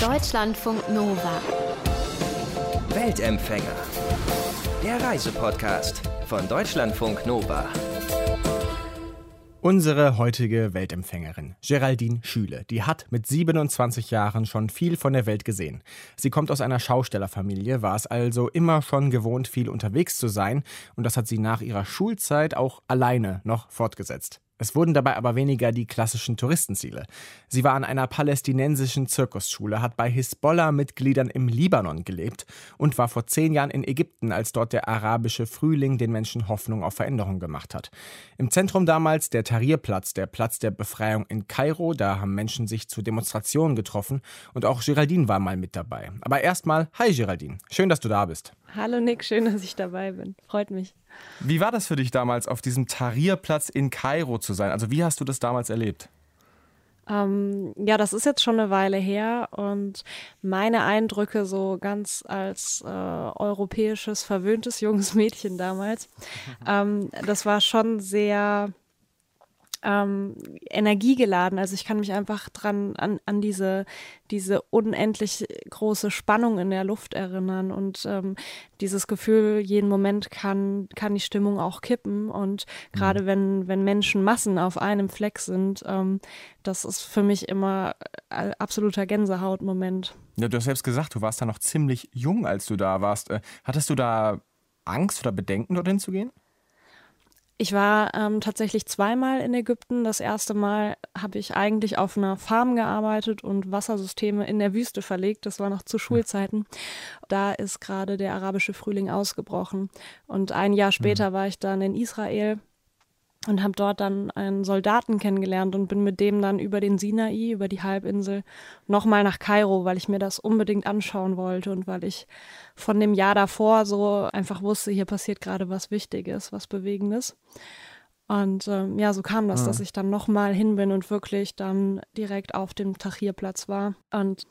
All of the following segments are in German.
Deutschlandfunk Nova. Weltempfänger. Der Reisepodcast von Deutschlandfunk Nova. Unsere heutige Weltempfängerin, Geraldine Schüle, die hat mit 27 Jahren schon viel von der Welt gesehen. Sie kommt aus einer Schaustellerfamilie, war es also immer schon gewohnt, viel unterwegs zu sein, und das hat sie nach ihrer Schulzeit auch alleine noch fortgesetzt. Es wurden dabei aber weniger die klassischen Touristenziele. Sie war an einer palästinensischen Zirkusschule, hat bei Hisbollah-Mitgliedern im Libanon gelebt und war vor zehn Jahren in Ägypten, als dort der arabische Frühling den Menschen Hoffnung auf Veränderung gemacht hat. Im Zentrum damals der Tahrirplatz, der Platz der Befreiung in Kairo. Da haben Menschen sich zu Demonstrationen getroffen und auch Geraldine war mal mit dabei. Aber erstmal, hi Geraldine, schön, dass du da bist. Hallo Nick, schön, dass ich dabei bin. Freut mich. Wie war das für dich damals, auf diesem Tahrirplatz in Kairo zu sein? Also wie hast du das damals erlebt? Ähm, ja, das ist jetzt schon eine Weile her und meine Eindrücke so ganz als äh, europäisches, verwöhntes junges Mädchen damals, ähm, das war schon sehr ähm, energiegeladen. Also ich kann mich einfach dran an, an diese, diese unendlich große Spannung in der Luft erinnern und ähm, dieses Gefühl, jeden Moment kann, kann die Stimmung auch kippen. Und gerade mhm. wenn, wenn Menschen Massen auf einem Fleck sind, ähm, das ist für mich immer äh, absoluter Gänsehautmoment. Ja, du hast selbst gesagt, du warst da noch ziemlich jung, als du da warst. Äh, hattest du da Angst oder Bedenken, dorthin zu gehen? Ich war ähm, tatsächlich zweimal in Ägypten. Das erste Mal habe ich eigentlich auf einer Farm gearbeitet und Wassersysteme in der Wüste verlegt. Das war noch zu Schulzeiten. Da ist gerade der arabische Frühling ausgebrochen. Und ein Jahr später mhm. war ich dann in Israel und habe dort dann einen Soldaten kennengelernt und bin mit dem dann über den Sinai, über die Halbinsel, nochmal nach Kairo, weil ich mir das unbedingt anschauen wollte und weil ich von dem Jahr davor so einfach wusste, hier passiert gerade was Wichtiges, was Bewegendes. Und ähm, ja, so kam das, mhm. dass ich dann nochmal hin bin und wirklich dann direkt auf dem Tahrirplatz war. Und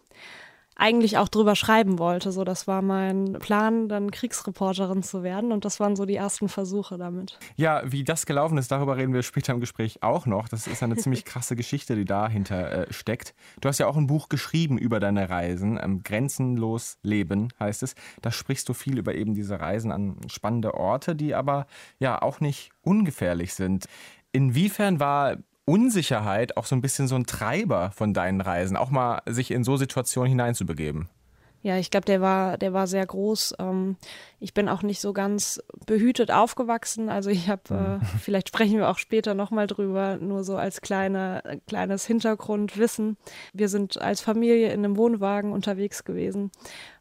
eigentlich auch drüber schreiben wollte. So, das war mein Plan, dann Kriegsreporterin zu werden. Und das waren so die ersten Versuche damit. Ja, wie das gelaufen ist, darüber reden wir später im Gespräch auch noch. Das ist eine ziemlich krasse Geschichte, die dahinter äh, steckt. Du hast ja auch ein Buch geschrieben über deine Reisen. Ähm, Grenzenlos Leben heißt es. Da sprichst du viel über eben diese Reisen an spannende Orte, die aber ja auch nicht ungefährlich sind. Inwiefern war Unsicherheit auch so ein bisschen so ein Treiber von deinen Reisen, auch mal sich in so Situationen hineinzubegeben? Ja, ich glaube, der war, der war sehr groß. Ähm, ich bin auch nicht so ganz behütet aufgewachsen. Also ich habe, äh, mhm. vielleicht sprechen wir auch später nochmal drüber, nur so als kleine, kleines Hintergrundwissen. Wir sind als Familie in einem Wohnwagen unterwegs gewesen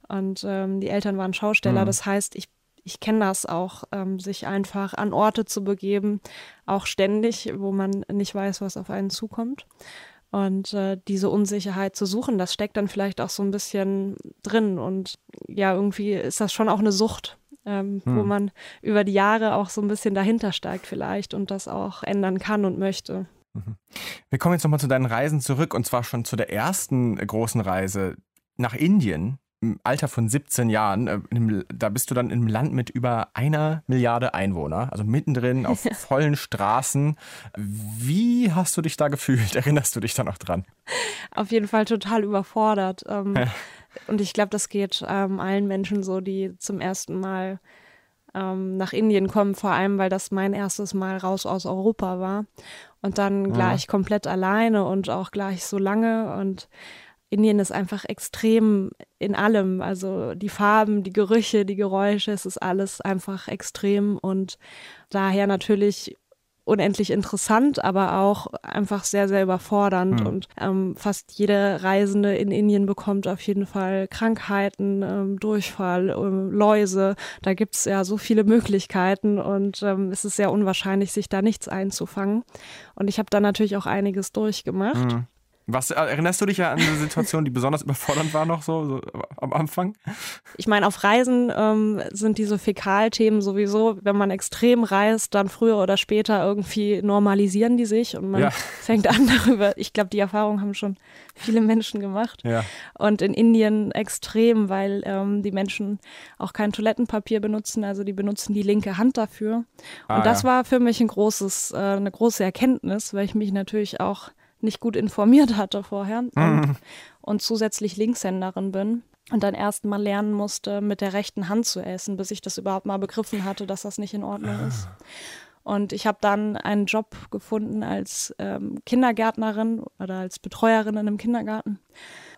und ähm, die Eltern waren Schausteller. Mhm. Das heißt, ich ich kenne das auch, ähm, sich einfach an Orte zu begeben, auch ständig, wo man nicht weiß, was auf einen zukommt. Und äh, diese Unsicherheit zu suchen, das steckt dann vielleicht auch so ein bisschen drin. Und ja, irgendwie ist das schon auch eine Sucht, ähm, hm. wo man über die Jahre auch so ein bisschen dahinter steigt vielleicht und das auch ändern kann und möchte. Mhm. Wir kommen jetzt nochmal zu deinen Reisen zurück und zwar schon zu der ersten großen Reise nach Indien im Alter von 17 Jahren, äh, da bist du dann im Land mit über einer Milliarde Einwohner, also mittendrin auf vollen Straßen. Wie hast du dich da gefühlt? Erinnerst du dich da noch dran? Auf jeden Fall total überfordert. Ähm, und ich glaube, das geht ähm, allen Menschen so, die zum ersten Mal ähm, nach Indien kommen, vor allem, weil das mein erstes Mal raus aus Europa war. Und dann gleich ja. komplett alleine und auch gleich so lange und Indien ist einfach extrem in allem. Also die Farben, die Gerüche, die Geräusche, es ist alles einfach extrem und daher natürlich unendlich interessant, aber auch einfach sehr, sehr überfordernd. Mhm. Und ähm, fast jede Reisende in Indien bekommt auf jeden Fall Krankheiten, ähm, Durchfall, ähm, Läuse. Da gibt es ja so viele Möglichkeiten und ähm, es ist sehr unwahrscheinlich, sich da nichts einzufangen. Und ich habe da natürlich auch einiges durchgemacht. Mhm. Was erinnerst du dich ja an eine Situation, die besonders überfordernd war noch so, so am Anfang? Ich meine, auf Reisen ähm, sind diese Fäkalthemen sowieso, wenn man extrem reist, dann früher oder später irgendwie normalisieren die sich und man ja. fängt an darüber. Ich glaube, die Erfahrung haben schon viele Menschen gemacht. Ja. Und in Indien extrem, weil ähm, die Menschen auch kein Toilettenpapier benutzen, also die benutzen die linke Hand dafür. Und ah, das ja. war für mich ein großes, äh, eine große Erkenntnis, weil ich mich natürlich auch nicht gut informiert hatte vorher und, Mhm. und zusätzlich Linkshänderin bin und dann erst mal lernen musste, mit der rechten Hand zu essen, bis ich das überhaupt mal begriffen hatte, dass das nicht in Ordnung ist. Und ich habe dann einen Job gefunden als ähm, Kindergärtnerin oder als Betreuerin in einem Kindergarten.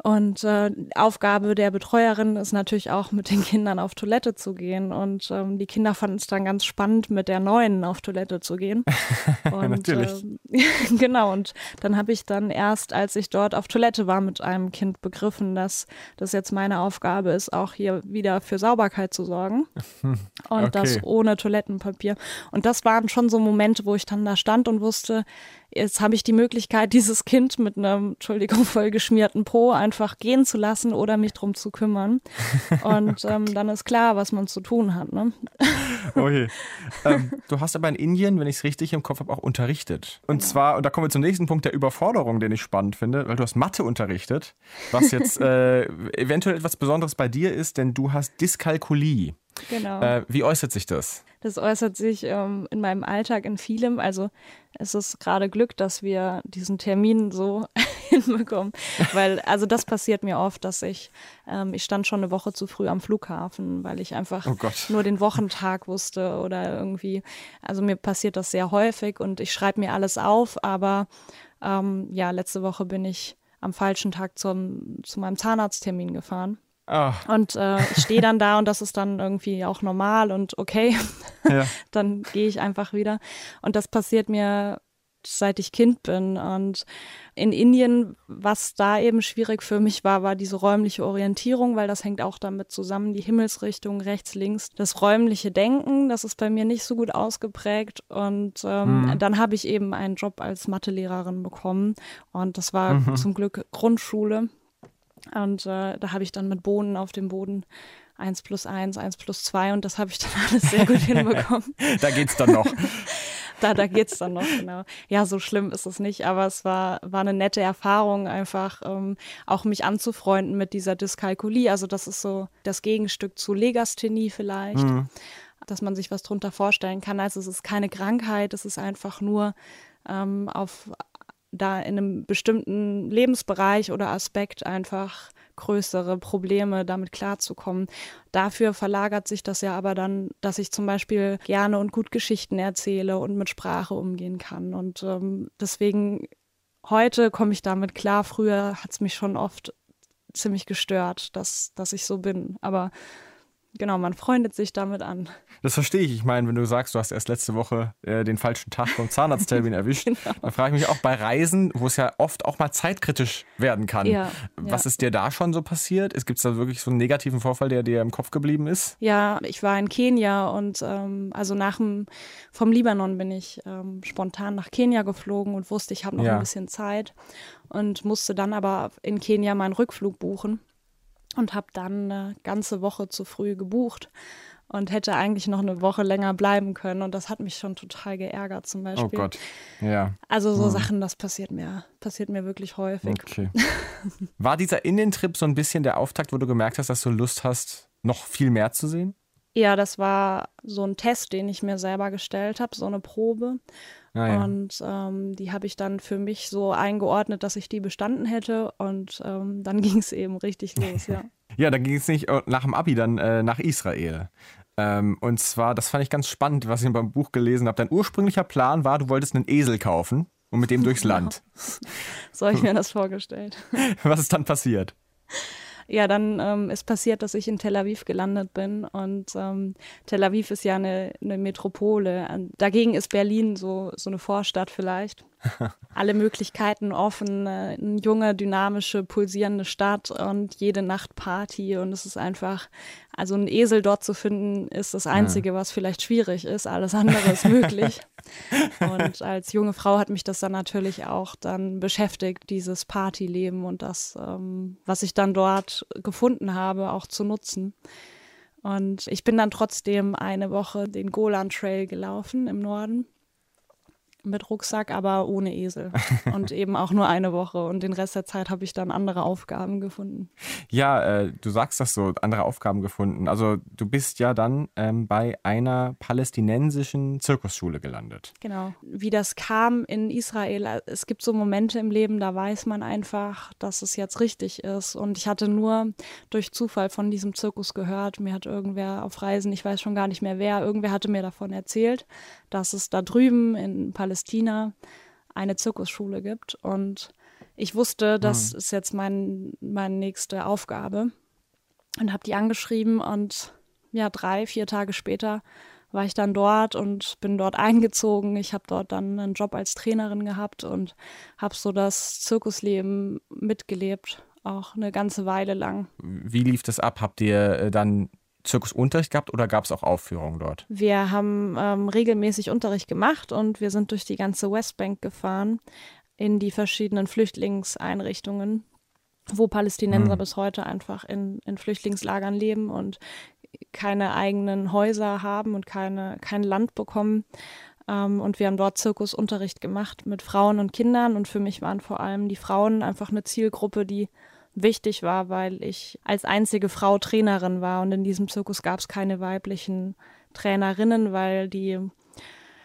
Und äh, Aufgabe der Betreuerin ist natürlich auch, mit den Kindern auf Toilette zu gehen. Und ähm, die Kinder fanden es dann ganz spannend, mit der Neuen auf Toilette zu gehen. Und, Natürlich. ähm, genau, und dann habe ich dann erst, als ich dort auf Toilette war mit einem Kind, begriffen, dass das jetzt meine Aufgabe ist, auch hier wieder für Sauberkeit zu sorgen. Und das Okay. ohne Toilettenpapier. Und das waren schon so Momente, wo ich dann da stand und wusste, jetzt habe ich die Möglichkeit, dieses Kind mit einem, Entschuldigung, vollgeschmierten Po einfach gehen zu lassen oder mich drum zu kümmern. Und ähm, dann ist klar, was man zu tun hat. Ne? Oh je. ähm, du hast aber in Indien, wenn ich es richtig im Kopf habe, auch unterrichtet. Und zwar, und da kommen wir zum nächsten Punkt der Überforderung, den ich spannend finde, weil du hast Mathe unterrichtet, was jetzt äh, eventuell etwas Besonderes bei dir ist, denn du hast Dyskalkulie. Genau. Äh, wie äußert sich das? Das äußert sich ähm, in meinem Alltag in vielem. Also es ist gerade Glück, dass wir diesen Termin so hinbekommen. Weil, also das passiert mir oft, dass ich, ähm, ich stand schon eine Woche zu früh am Flughafen, weil ich einfach Oh nur den Wochentag wusste oder irgendwie, also mir passiert das sehr häufig und ich schreibe mir alles auf, aber ähm, ja, letzte Woche bin ich am falschen Tag zum, zu meinem Zahnarzttermin gefahren. Ah, Und äh, ich stehe dann da und das ist dann irgendwie auch normal und okay ja. dann gehe ich einfach wieder. Und das passiert mir seit ich Kind bin. Und in Indien, was da eben schwierig für mich war, war diese räumliche Orientierung, weil das hängt auch damit zusammen, die Himmelsrichtung rechts, links. Das räumliche Denken, das ist bei mir nicht so gut ausgeprägt. Und ähm, dann habe ich eben einen Job als Mathelehrerin bekommen. Und das war zum Glück Grundschule. Und äh, da habe ich dann mit Bohnen auf dem Boden 1 plus 1, 1 plus 2 und das habe ich dann alles sehr gut hinbekommen. Da geht's dann noch. Da, da geht's dann noch, genau. Ja, so schlimm ist es nicht, aber es war, war eine nette Erfahrung, einfach ähm, auch mich anzufreunden mit dieser Dyskalkulie. Also das ist so das Gegenstück zu Legasthenie vielleicht, dass man sich was drunter vorstellen kann. Also es ist keine Krankheit, es ist einfach nur ähm, auf da in einem bestimmten Lebensbereich oder Aspekt einfach größere Probleme damit klarzukommen. Dafür verlagert sich das ja aber dann, dass ich zum Beispiel gerne und gut Geschichten erzähle und mit Sprache umgehen kann. Und ähm, deswegen heute komme ich damit klar. Früher hat es mich schon oft ziemlich gestört, dass, dass ich so bin. Aber genau, man freundet sich damit an. Das verstehe ich. Ich meine, wenn du sagst, du hast erst letzte Woche äh, den falschen Tag vom Zahnarzttermin erwischt, Genau. dann frage ich mich auch bei Reisen, wo es ja oft auch mal zeitkritisch werden kann. Ja, Was ja. ist dir da schon so passiert? Gibt es da wirklich so einen negativen Vorfall, der dir im Kopf geblieben ist? Ja, ich war in Kenia und ähm, also nach dem vom Libanon bin ich ähm, spontan nach Kenia geflogen und wusste, ich habe noch Ja. ein bisschen Zeit und musste dann aber in Kenia meinen Rückflug buchen und habe dann eine ganze Woche zu früh gebucht und hätte eigentlich noch eine Woche länger bleiben können und das hat mich schon total geärgert zum Beispiel. Oh Gott. Ja. Also so Sachen, das passiert mir, passiert mir wirklich häufig. Okay. War dieser Indientrip so ein bisschen der Auftakt, wo du gemerkt hast, dass du Lust hast, noch viel mehr zu sehen? Ja, das war so ein Test, den ich mir selber gestellt habe, so eine Probe. Ah, ja. Und ähm, die habe ich dann für mich so eingeordnet, dass ich die bestanden hätte. Und ähm, dann ging es eben richtig los, ja. Ja, da ging es nicht äh, nach dem Abi dann äh, nach Israel. Ähm, und zwar, das fand ich ganz spannend, was ich beim Buch gelesen habe. Dein ursprünglicher Plan war, du wolltest einen Esel kaufen und mit dem durchs Land. So habe ich mir das vorgestellt. Was ist dann passiert? Ja, dann ähm, ist passiert, dass ich in Tel Aviv gelandet bin. Und ähm, Tel Aviv ist ja eine, eine Metropole. Dagegen ist Berlin so, so eine Vorstadt vielleicht. Alle Möglichkeiten offen, äh, eine junge, dynamische, pulsierende Stadt und jede Nacht Party. Und es ist einfach, also ein Esel dort zu finden, ist das Einzige, was vielleicht schwierig ist. Alles andere ist möglich. Und als junge Frau hat mich das dann natürlich auch dann beschäftigt, dieses Partyleben und das, ähm, was ich dann dort gefunden habe, auch zu nutzen. Und ich bin dann trotzdem eine Woche den Golan Trail gelaufen im Norden. Mit Rucksack, aber ohne Esel. Und eben auch nur eine Woche. Und den Rest der Zeit habe ich dann andere Aufgaben gefunden. Ja, äh, du sagst das so, andere Aufgaben gefunden. Also du bist ja dann ähm, bei einer palästinensischen Zirkusschule gelandet. Genau. Wie das kam in Israel, äh, es gibt so Momente im Leben, da weiß man einfach, dass es jetzt richtig ist. Und ich hatte nur durch Zufall von diesem Zirkus gehört. Mir hat irgendwer auf Reisen, ich weiß schon gar nicht mehr wer, irgendwer hatte mir davon erzählt, dass es da drüben in Palästina eine Zirkusschule gibt. Und ich wusste, das mhm. ist jetzt mein, meine nächste Aufgabe. Und habe die angeschrieben und ja, drei, vier Tage später war ich dann dort und bin dort eingezogen. Ich habe dort dann einen Job als Trainerin gehabt und habe so das Zirkusleben mitgelebt, auch eine ganze Weile lang. Wie lief das ab? Habt ihr äh, dann Zirkusunterricht gehabt oder gab es auch Aufführungen dort? Wir haben ähm, regelmäßig Unterricht gemacht und wir sind durch die ganze Westbank gefahren in die verschiedenen Flüchtlingseinrichtungen, wo Palästinenser hm. bis heute einfach in, in Flüchtlingslagern leben und keine eigenen Häuser haben und keine, kein Land bekommen. Ähm, und wir haben dort Zirkusunterricht gemacht mit Frauen und Kindern. Und für mich waren vor allem die Frauen einfach eine Zielgruppe, die wichtig war, weil ich als einzige Frau Trainerin war und in diesem Zirkus gab es keine weiblichen Trainerinnen, weil die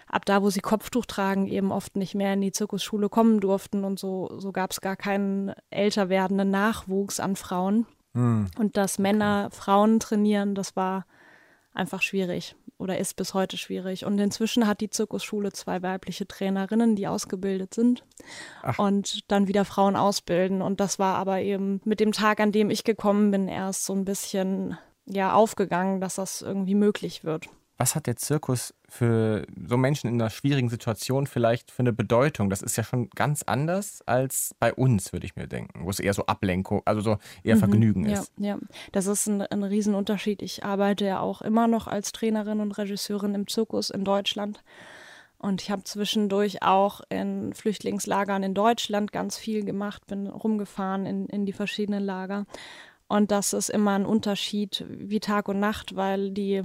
ab da, wo sie Kopftuch tragen, eben oft nicht mehr in die Zirkusschule kommen durften und so, so gab es gar keinen älter werdenden Nachwuchs an Frauen. Hm. Und dass Männer Frauen trainieren, das war einfach schwierig oder ist bis heute schwierig. Und inzwischen hat die Zirkusschule zwei weibliche Trainerinnen, die ausgebildet sind Ach. und dann wieder Frauen ausbilden. Und das war aber eben mit dem Tag, an dem ich gekommen bin, erst so ein bisschen ja aufgegangen, dass das irgendwie möglich wird was hat der Zirkus für so Menschen in einer schwierigen Situation vielleicht für eine Bedeutung? Das ist ja schon ganz anders als bei uns, würde ich mir denken, wo es eher so Ablenkung, also so eher mhm, Vergnügen ja, ist. Ja, das ist ein, ein Riesenunterschied. Ich arbeite ja auch immer noch als Trainerin und Regisseurin im Zirkus in Deutschland. Und ich habe zwischendurch auch in Flüchtlingslagern in Deutschland ganz viel gemacht, bin rumgefahren in, in die verschiedenen Lager. Und das ist immer ein Unterschied wie Tag und Nacht, weil die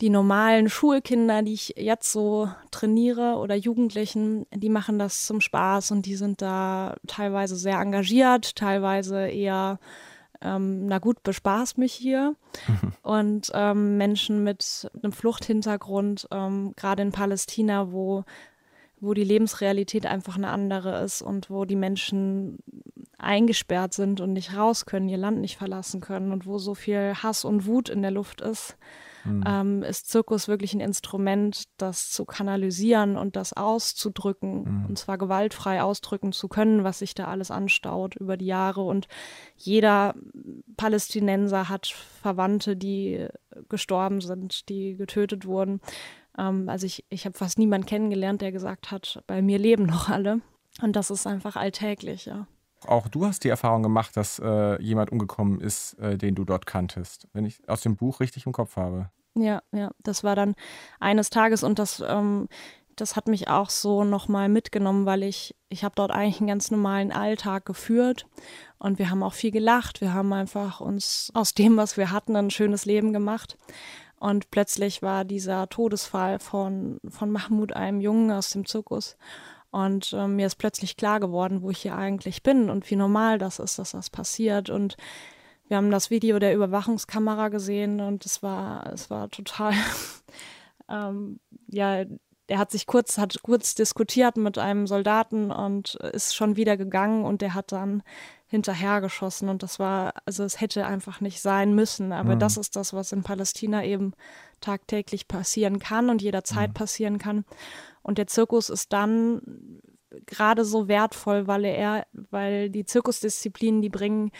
die normalen Schulkinder, die ich jetzt so trainiere oder Jugendlichen, die machen das zum Spaß und die sind da teilweise sehr engagiert, teilweise eher, ähm, na gut, bespaß mich hier. Und ähm, Menschen mit einem Fluchthintergrund, ähm, gerade in Palästina, wo, wo die Lebensrealität einfach eine andere ist und wo die Menschen eingesperrt sind und nicht raus können, ihr Land nicht verlassen können und wo so viel Hass und Wut in der Luft ist mhm. ähm, ist Zirkus wirklich ein Instrument, das zu kanalisieren und das auszudrücken, mhm. und zwar gewaltfrei ausdrücken zu können, was sich da alles anstaut über die Jahre. Und jeder Palästinenser hat Verwandte, die gestorben sind, die getötet wurden. Ähm, also ich, ich habe fast niemanden kennengelernt, der gesagt hat, bei mir leben noch alle. Und das ist einfach alltäglich, ja. Auch du hast die Erfahrung gemacht, dass äh, jemand umgekommen ist, äh, den du dort kanntest, wenn ich aus dem Buch richtig im Kopf habe. Ja, ja, das war dann eines Tages und das, ähm, das hat mich auch so nochmal mitgenommen, weil ich, ich habe dort eigentlich einen ganz normalen Alltag geführt und wir haben auch viel gelacht. Wir haben einfach uns aus dem, was wir hatten, ein schönes Leben gemacht. Und plötzlich war dieser Todesfall von, von Mahmoud, einem Jungen aus dem Zirkus. Und äh, mir ist plötzlich klar geworden, wo ich hier eigentlich bin und wie normal das ist, dass das passiert. Und wir haben das Video der Überwachungskamera gesehen und es war, es war total, ähm, ja, er hat sich kurz, hat kurz diskutiert mit einem Soldaten und ist schon wieder gegangen und der hat dann hinterhergeschossen und das war, also es hätte einfach nicht sein müssen, aber mhm. das ist das, was in Palästina eben tagtäglich passieren kann und jederzeit mhm. passieren kann. Und der Zirkus ist dann gerade so wertvoll, weil er, weil die Zirkusdisziplinen, die bringen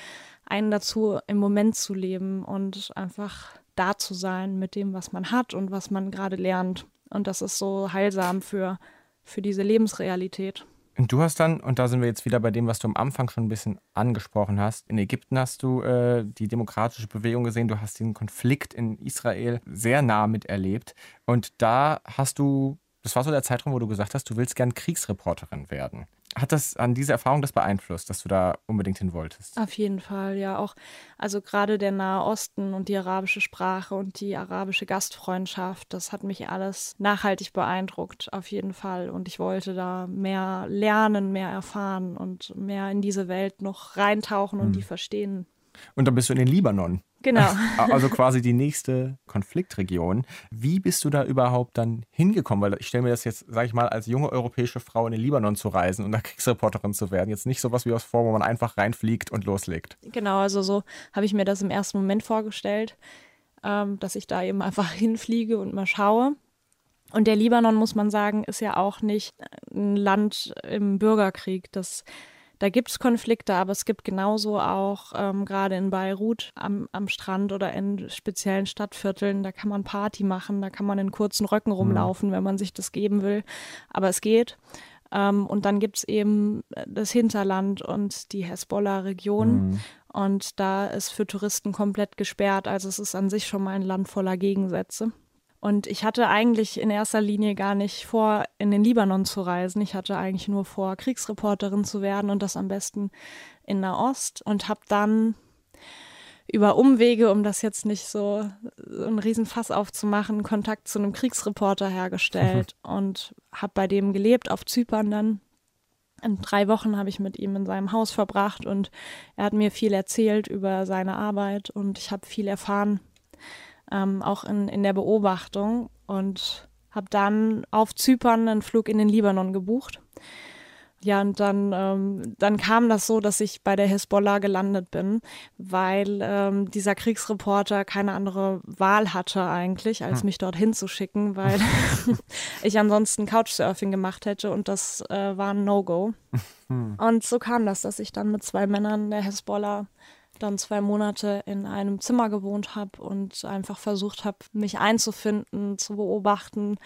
einen dazu, im Moment zu leben und einfach da zu sein mit dem, was man hat und was man gerade lernt. Und das ist so heilsam für, für diese Lebensrealität. Und du hast dann, und da sind wir jetzt wieder bei dem, was du am Anfang schon ein bisschen angesprochen hast, in Ägypten hast du äh, die demokratische Bewegung gesehen, du hast den Konflikt in Israel sehr nah miterlebt. Und da hast du das war so der Zeitraum, wo du gesagt hast, du willst gern Kriegsreporterin werden. Hat das an diese Erfahrung das beeinflusst, dass du da unbedingt hin wolltest? Auf jeden Fall, ja. Auch, also gerade der Nahe Osten und die arabische Sprache und die arabische Gastfreundschaft, das hat mich alles nachhaltig beeindruckt, auf jeden Fall. Und ich wollte da mehr lernen, mehr erfahren und mehr in diese Welt noch reintauchen und hm. die verstehen. Und dann bist du in den Libanon. Genau. Also quasi die nächste Konfliktregion. Wie bist du da überhaupt dann hingekommen? Weil ich stelle mir das jetzt, sage ich mal, als junge europäische Frau in den Libanon zu reisen und da Kriegsreporterin zu werden, jetzt nicht sowas wie aus vor, wo man einfach reinfliegt und loslegt. Genau, also so habe ich mir das im ersten Moment vorgestellt, ähm, dass ich da eben einfach hinfliege und mal schaue. Und der Libanon, muss man sagen, ist ja auch nicht ein Land im Bürgerkrieg. Das da gibt es Konflikte, aber es gibt genauso auch ähm, gerade in Beirut am, am Strand oder in speziellen Stadtvierteln, da kann man Party machen, da kann man in kurzen Röcken rumlaufen, mhm. wenn man sich das geben will. Aber es geht. Ähm, und dann gibt es eben das Hinterland und die Hezbollah-Region. Mhm. Und da ist für Touristen komplett gesperrt. Also es ist an sich schon mal ein Land voller Gegensätze. Und ich hatte eigentlich in erster Linie gar nicht vor, in den Libanon zu reisen. Ich hatte eigentlich nur vor, Kriegsreporterin zu werden und das am besten in Nahost und habe dann über Umwege, um das jetzt nicht so, so einen Riesenfass aufzumachen, Kontakt zu einem Kriegsreporter hergestellt und habe bei dem gelebt auf Zypern dann. In drei Wochen habe ich mit ihm in seinem Haus verbracht und er hat mir viel erzählt über seine Arbeit und ich habe viel erfahren ähm, auch in, in der Beobachtung und habe dann auf Zypern einen Flug in den Libanon gebucht. Ja, und dann, ähm, dann kam das so, dass ich bei der Hisbollah gelandet bin, weil ähm, dieser Kriegsreporter keine andere Wahl hatte eigentlich, als hm. mich dorthin zu schicken, weil ich ansonsten Couchsurfing gemacht hätte und das äh, war ein No-Go. Hm. Und so kam das, dass ich dann mit zwei Männern der Hisbollah dann zwei Monate in einem Zimmer gewohnt habe und einfach versucht habe, mich einzufinden, zu beobachten,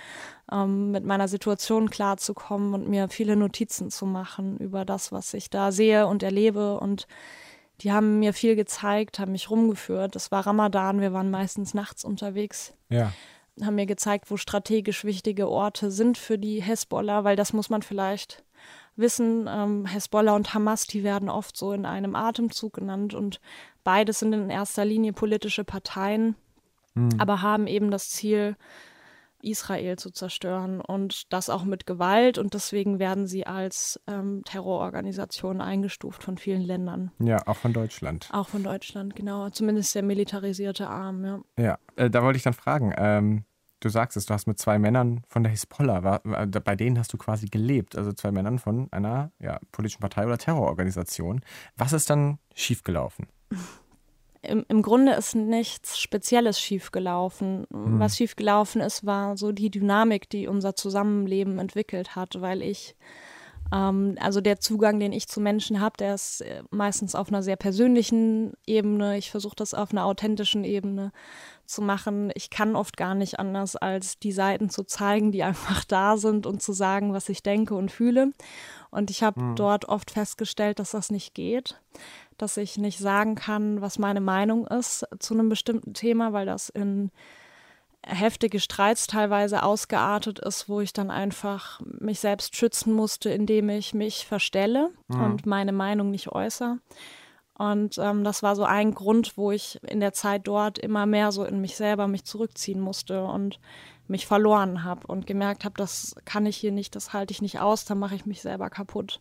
ähm, mit meiner Situation klarzukommen und mir viele Notizen zu machen über das, was ich da sehe und erlebe. Und die haben mir viel gezeigt, haben mich rumgeführt. Es war Ramadan, wir waren meistens nachts unterwegs. Ja haben mir gezeigt, wo strategisch wichtige Orte sind für die Hezbollah, weil das muss man vielleicht wissen, ähm, Hezbollah und Hamas, die werden oft so in einem Atemzug genannt und beides sind in erster Linie politische Parteien, mhm. aber haben eben das Ziel, Israel zu zerstören und das auch mit Gewalt und deswegen werden sie als ähm, Terrororganisation eingestuft von vielen Ländern. Ja, auch von Deutschland. Auch von Deutschland, genau. Zumindest der militarisierte Arm, ja. Ja, äh, da wollte ich dann fragen, ähm, du sagst es, du hast mit zwei Männern von der Hisbollah, war, bei denen hast du quasi gelebt, also zwei Männern von einer ja, politischen Partei oder Terrororganisation. Was ist dann schiefgelaufen? Im, Im Grunde ist nichts Spezielles schiefgelaufen. Hm. Was schiefgelaufen ist, war so die Dynamik, die unser Zusammenleben entwickelt hat, weil ich ähm, also der Zugang, den ich zu Menschen habe, der ist äh, meistens auf einer sehr persönlichen Ebene. Ich versuche das auf einer authentischen Ebene zu machen. Ich kann oft gar nicht anders, als die Seiten zu zeigen, die einfach da sind und zu sagen, was ich denke und fühle. Und ich habe mhm. dort oft festgestellt, dass das nicht geht, dass ich nicht sagen kann, was meine Meinung ist zu einem bestimmten Thema, weil das in heftige Streits teilweise ausgeartet ist, wo ich dann einfach mich selbst schützen musste, indem ich mich verstelle mhm. und meine Meinung nicht äußere. Und ähm, das war so ein Grund, wo ich in der Zeit dort immer mehr so in mich selber mich zurückziehen musste und mich verloren habe und gemerkt habe, das kann ich hier nicht, das halte ich nicht aus, dann mache ich mich selber kaputt.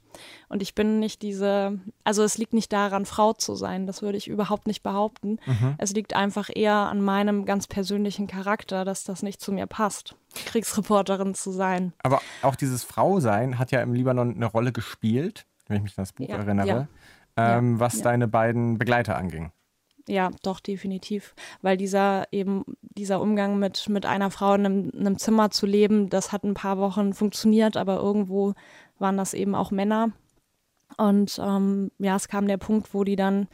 Und ich bin nicht diese, also es liegt nicht daran, Frau zu sein, das würde ich überhaupt nicht behaupten. Mhm. Es liegt einfach eher an meinem ganz persönlichen Charakter, dass das nicht zu mir passt, Kriegsreporterin zu sein. Aber auch dieses Frausein hat ja im Libanon eine Rolle gespielt, wenn ich mich an das Buch ja, erinnere, ja. Ähm, was deine beiden Begleiter anging. Ja, doch, definitiv. Weil dieser eben, dieser Umgang mit, mit einer Frau in einem, einem Zimmer zu leben, das hat ein paar Wochen funktioniert, aber irgendwo waren das eben auch Männer. Und ähm, ja, es kam der Punkt, wo die dann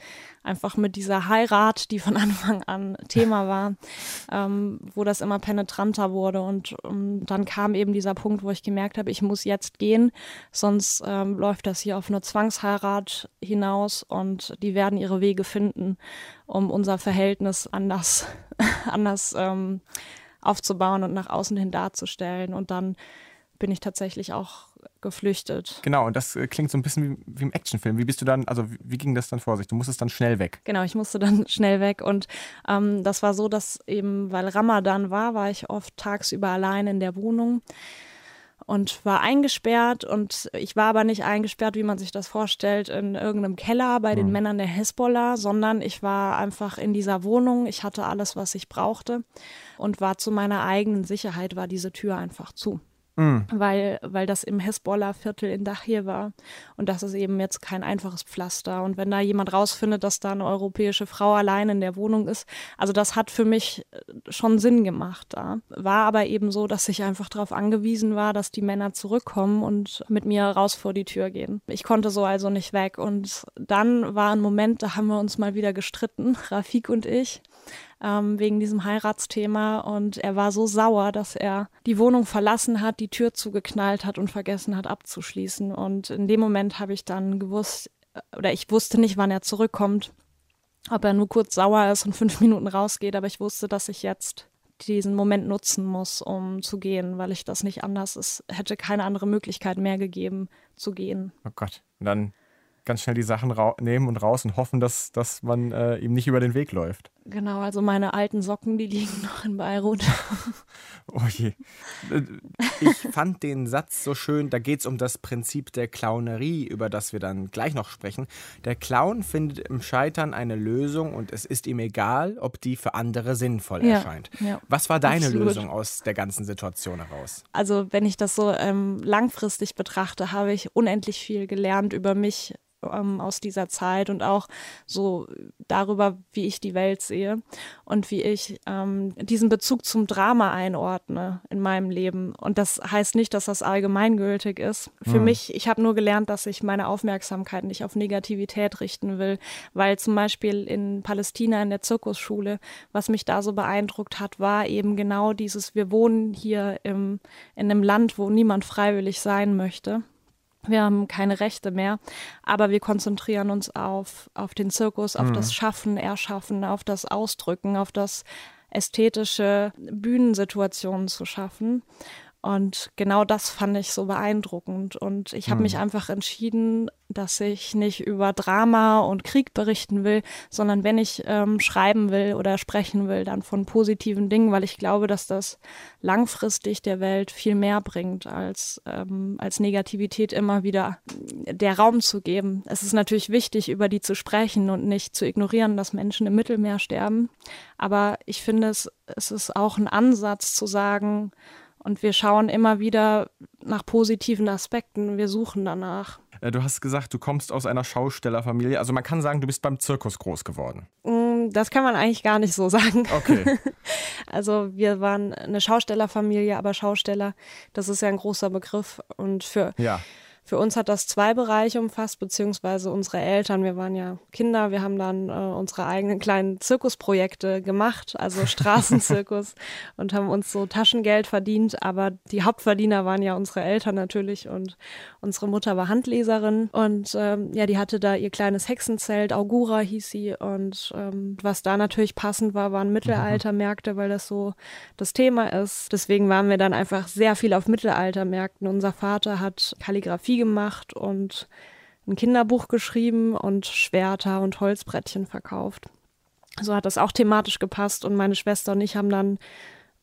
einfach mit dieser Heirat, die von Anfang an Thema war, ähm, wo das immer penetranter wurde. Und um, ähm, dann kam eben dieser Punkt, wo ich gemerkt habe, ich muss jetzt gehen, sonst ähm, läuft das hier auf eine Zwangsheirat hinaus und die werden ihre Wege finden, um unser Verhältnis anders, anders ähm, aufzubauen und nach außen hin darzustellen. Und dann bin ich tatsächlich auch geflüchtet. Genau, und das äh, klingt so ein bisschen wie, wie im Actionfilm. Wie bist du dann, also wie, wie ging das dann vor sich? Du musstest dann schnell weg. Genau, ich musste dann schnell weg. Und ähm, das war so, dass eben, weil Ramadan war, war ich oft tagsüber allein in der Wohnung und war eingesperrt und ich war aber nicht eingesperrt, wie man sich das vorstellt, in irgendeinem Keller bei den mhm. Männern der Hezbollah, sondern ich war einfach in dieser Wohnung, ich hatte alles, was ich brauchte und war zu meiner eigenen Sicherheit, war diese Tür einfach zu mhm. weil, weil das im Hezbollah-Viertel in Dachir war. Und das ist eben jetzt kein einfaches Pflaster. Und wenn da jemand rausfindet, dass da eine europäische Frau allein in der Wohnung ist, also das hat für mich äh, schon Sinn gemacht da. War aber eben so, dass ich einfach darauf angewiesen war, dass die Männer zurückkommen und mit mir raus vor die Tür gehen. Ich konnte so also nicht weg. Und dann war ein Moment, da haben wir uns mal wieder gestritten, Rafik und ich ähm, wegen diesem Heiratsthema. Und er war so sauer, dass er die Wohnung verlassen hat, die Tür zugeknallt hat und vergessen hat abzuschließen. Und in dem Moment habe ich dann gewusst, äh, oder ich wusste nicht, wann er zurückkommt, ob er nur kurz sauer ist und fünf Minuten rausgeht, aber ich wusste, dass ich jetzt diesen Moment nutzen muss, um zu gehen, weil ich das nicht anders, es hätte keine andere Möglichkeit mehr gegeben, zu gehen. Oh Gott, und dann ganz schnell die Sachen nehmen und raus und hoffen, dass, dass man äh, ihm nicht über den Weg läuft. Genau, also meine alten Socken, die liegen noch in Beirut. oh je. Äh, ich fand den Satz so schön, da geht es um das Prinzip der Clownerie, über das wir dann gleich noch sprechen. Der Clown findet im Scheitern eine Lösung und es ist ihm egal, ob die für andere sinnvoll ja, erscheint. Ja, Was war deine absolut. Lösung aus der ganzen Situation heraus? Also wenn ich das so ähm, langfristig betrachte, habe ich unendlich viel gelernt über mich ähm, aus dieser Zeit und auch so darüber, wie ich die Welt sehe und wie ich ähm, diesen Bezug zum Drama einordne in meinem Leben. Und das heißt nicht, dass das allgemeingültig ist. Für mhm. mich, ich habe nur gelernt, dass ich meine Aufmerksamkeit nicht auf Negativität richten will, weil zum Beispiel in Palästina in der Zirkusschule, was mich da so beeindruckt hat, war eben genau dieses, wir wohnen hier im, in einem Land, wo niemand freiwillig sein möchte. Wir haben keine Rechte mehr, aber wir konzentrieren uns auf, auf den Zirkus, auf mhm. das Schaffen, Erschaffen, auf das Ausdrücken, auf das ästhetische Bühnensituationen zu schaffen. Und genau das fand ich so beeindruckend. Und ich habe hm. mich einfach entschieden, dass ich nicht über Drama und Krieg berichten will, sondern wenn ich ähm, schreiben will oder sprechen will, dann von positiven Dingen, weil ich glaube, dass das langfristig der Welt viel mehr bringt, als, ähm, als Negativität immer wieder der Raum zu geben. Es ist natürlich wichtig, über die zu sprechen und nicht zu ignorieren, dass Menschen im Mittelmeer sterben. Aber ich finde, es, es ist auch ein Ansatz zu sagen, und wir schauen immer wieder nach positiven Aspekten. Wir suchen danach. Äh, du hast gesagt, du kommst aus einer Schaustellerfamilie. Also man kann sagen, du bist beim Zirkus groß geworden. Mm, das kann man eigentlich gar nicht so sagen. Okay. Also wir waren eine Schaustellerfamilie, aber Schausteller, das ist ja ein großer Begriff. Und für ja. Für uns hat das zwei Bereiche umfasst, beziehungsweise unsere Eltern. Wir waren ja Kinder, wir haben dann äh, unsere eigenen kleinen Zirkusprojekte gemacht, also Straßenzirkus und haben uns so Taschengeld verdient. Aber die Hauptverdiener waren ja unsere Eltern natürlich und unsere Mutter war Handleserin und ähm, ja, die hatte da ihr kleines Hexenzelt, Augura hieß sie. Und ähm, was da natürlich passend war, waren Mittelaltermärkte, weil das so das Thema ist. Deswegen waren wir dann einfach sehr viel auf Mittelaltermärkten. Unser Vater hat Kalligrafie gemacht und ein Kinderbuch geschrieben und Schwerter und Holzbrettchen verkauft. So hat das auch thematisch gepasst und meine Schwester und ich haben dann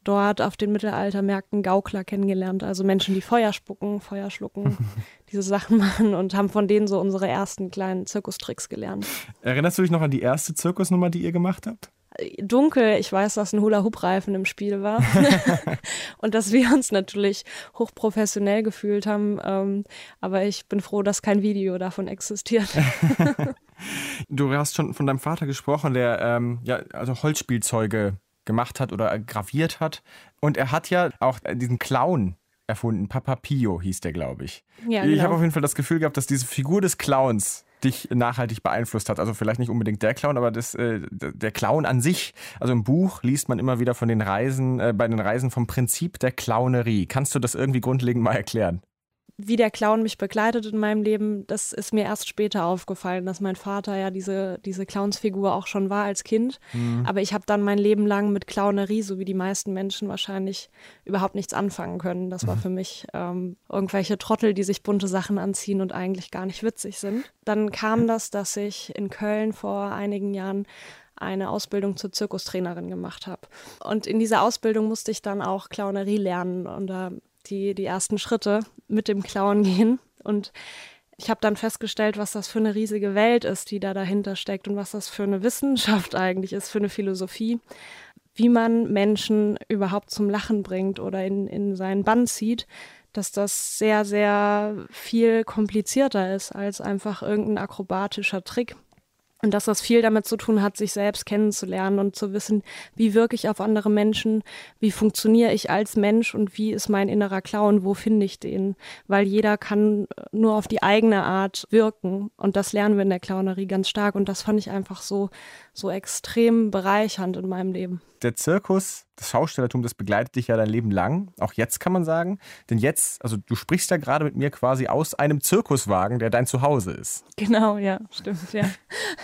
dort auf den Mittelaltermärkten Gaukler kennengelernt, also Menschen, die Feuer spucken, Feuer schlucken, diese Sachen machen und haben von denen so unsere ersten kleinen Zirkustricks gelernt. Erinnerst du dich noch an die erste Zirkusnummer, die ihr gemacht habt? Dunkel. Ich weiß, dass ein Hula-Hoop-Reifen im Spiel war. und dass wir uns natürlich hochprofessionell gefühlt haben. Ähm, aber ich bin froh, dass kein Video davon existiert. du hast schon von deinem Vater gesprochen, der ähm, ja, also Holzspielzeuge gemacht hat oder graviert hat. Und er hat ja auch diesen Clown erfunden. Papa Pio hieß der, glaube ich. Ja, genau. Ich habe auf jeden Fall das Gefühl gehabt, dass diese Figur des Clowns dich nachhaltig beeinflusst hat. Also vielleicht nicht unbedingt der Clown, aber das, äh, der Clown an sich. Also im Buch liest man immer wieder von den Reisen, äh, bei den Reisen vom Prinzip der Clownerie. Kannst du das irgendwie grundlegend mal erklären? Wie der Clown mich begleitet in meinem Leben, das ist mir erst später aufgefallen, dass mein Vater ja diese, diese Clownsfigur auch schon war als Kind. Mhm. Aber ich habe dann mein Leben lang mit Clownerie, so wie die meisten Menschen wahrscheinlich, überhaupt nichts anfangen können. Das war mhm. für mich ähm, irgendwelche Trottel, die sich bunte Sachen anziehen und eigentlich gar nicht witzig sind. Dann kam das, dass ich in Köln vor einigen Jahren eine Ausbildung zur Zirkustrainerin gemacht habe. Und in dieser Ausbildung musste ich dann auch Clownerie lernen und da die, die ersten Schritte mit dem Clown gehen. Und ich habe dann festgestellt, was das für eine riesige Welt ist, die da dahinter steckt und was das für eine Wissenschaft eigentlich ist, für eine Philosophie, wie man Menschen überhaupt zum Lachen bringt oder in, in seinen Bann zieht, dass das sehr, sehr viel komplizierter ist als einfach irgendein akrobatischer Trick. Und dass das viel damit zu tun hat, sich selbst kennenzulernen und zu wissen, wie wirke ich auf andere Menschen, wie funktioniere ich als Mensch und wie ist mein innerer Clown, wo finde ich den? Weil jeder kann nur auf die eigene Art wirken. Und das lernen wir in der Clownerie ganz stark. Und das fand ich einfach so, so extrem bereichernd in meinem Leben. Der Zirkus, das Schaustellertum, das begleitet dich ja dein Leben lang. Auch jetzt kann man sagen. Denn jetzt, also du sprichst ja gerade mit mir quasi aus einem Zirkuswagen, der dein Zuhause ist. Genau, ja, stimmt, ja.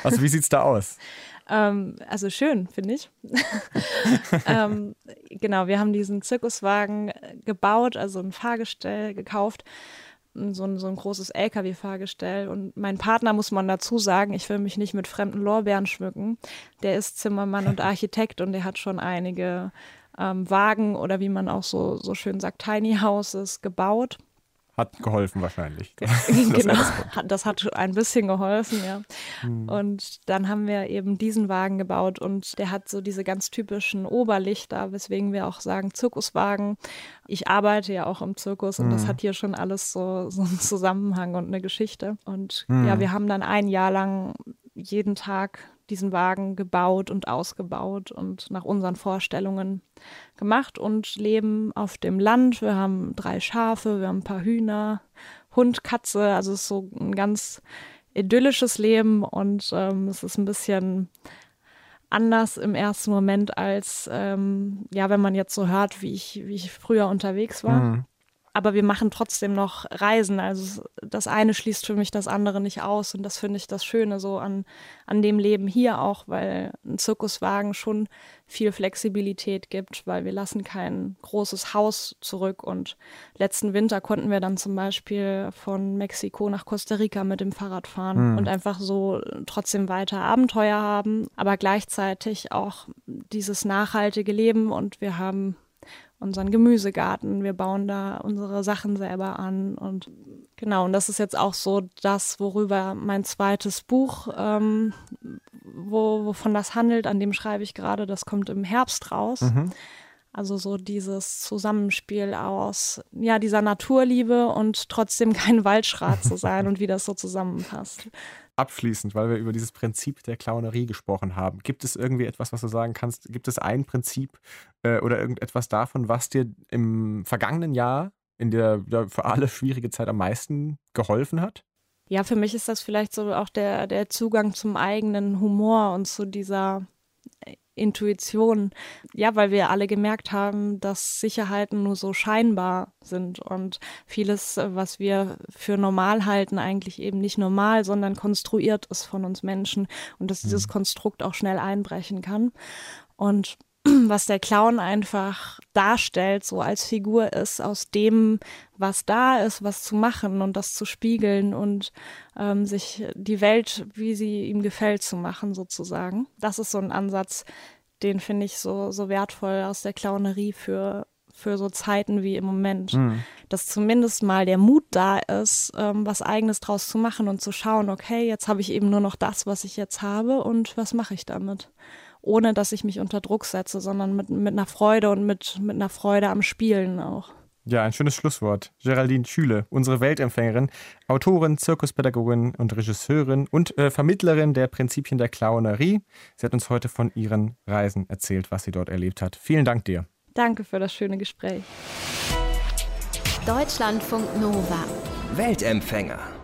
Also wie sieht es da aus? Ähm, also schön, finde ich. ähm, genau, wir haben diesen Zirkuswagen gebaut, also ein Fahrgestell gekauft so ein, so ein großes LKW-Fahrgestell. Und mein Partner, muss man dazu sagen, ich will mich nicht mit fremden Lorbeeren schmücken. Der ist Zimmermann und Architekt und der hat schon einige ähm, Wagen oder wie man auch so, so schön sagt, Tiny Houses gebaut. Hat geholfen wahrscheinlich. genau, das hat ein bisschen geholfen, ja. Hm. Und dann haben wir eben diesen Wagen gebaut und der hat so diese ganz typischen Oberlichter, weswegen wir auch sagen Zirkuswagen. Ich arbeite ja auch im Zirkus und hm. das hat hier schon alles so, so einen Zusammenhang und eine Geschichte. Und hm. ja, wir haben dann ein Jahr lang jeden Tag diesen Wagen gebaut und ausgebaut und nach unseren Vorstellungen gemacht und leben auf dem Land. Wir haben drei Schafe, wir haben ein paar Hühner, Hund, Katze. Also es ist so ein ganz idyllisches Leben und ähm, es ist ein bisschen anders im ersten Moment als ähm, ja, wenn man jetzt so hört, wie ich, wie ich früher unterwegs war. Mhm aber wir machen trotzdem noch Reisen. Also das eine schließt für mich das andere nicht aus. Und das finde ich das Schöne so an, an dem Leben hier auch, weil ein Zirkuswagen schon viel Flexibilität gibt, weil wir lassen kein großes Haus zurück. Und letzten Winter konnten wir dann zum Beispiel von Mexiko nach Costa Rica mit dem Fahrrad fahren mhm. und einfach so trotzdem weiter Abenteuer haben, aber gleichzeitig auch dieses nachhaltige Leben. Und wir haben unseren Gemüsegarten. Wir bauen da unsere Sachen selber an. Und genau, und das ist jetzt auch so das, worüber mein zweites Buch, ähm, wo, wovon das handelt, an dem schreibe ich gerade, das kommt im Herbst raus. Mhm. Also so dieses Zusammenspiel aus ja dieser Naturliebe und trotzdem kein Waldschrat zu sein und wie das so zusammenpasst abschließend, weil wir über dieses Prinzip der Clownerie gesprochen haben. Gibt es irgendwie etwas, was du sagen kannst? Gibt es ein Prinzip äh, oder irgendetwas davon, was dir im vergangenen Jahr in der, der für alle schwierige Zeit am meisten geholfen hat? Ja, für mich ist das vielleicht so auch der, der Zugang zum eigenen Humor und zu dieser Intuition. Ja, weil wir alle gemerkt haben, dass Sicherheiten nur so scheinbar sind und vieles, was wir für normal halten, eigentlich eben nicht normal, sondern konstruiert ist von uns Menschen und dass dieses mhm. Konstrukt auch schnell einbrechen kann. Und was der Clown einfach darstellt, so als Figur ist, aus dem, was da ist, was zu machen und das zu spiegeln und ähm, sich die Welt, wie sie ihm gefällt, zu machen, sozusagen. Das ist so ein Ansatz, den finde ich so, so wertvoll aus der Clownerie für, für so Zeiten wie im Moment. Mhm. Dass zumindest mal der Mut da ist, ähm, was Eigenes draus zu machen und zu schauen, okay, jetzt habe ich eben nur noch das, was ich jetzt habe und was mache ich damit? Ohne dass ich mich unter Druck setze, sondern mit, mit einer Freude und mit, mit einer Freude am Spielen auch. Ja, ein schönes Schlusswort. Geraldine Schüle, unsere Weltempfängerin, Autorin, Zirkuspädagogin und Regisseurin und äh, Vermittlerin der Prinzipien der Clownerie. Sie hat uns heute von ihren Reisen erzählt, was sie dort erlebt hat. Vielen Dank dir. Danke für das schöne Gespräch. Deutschlandfunk Nova. Weltempfänger.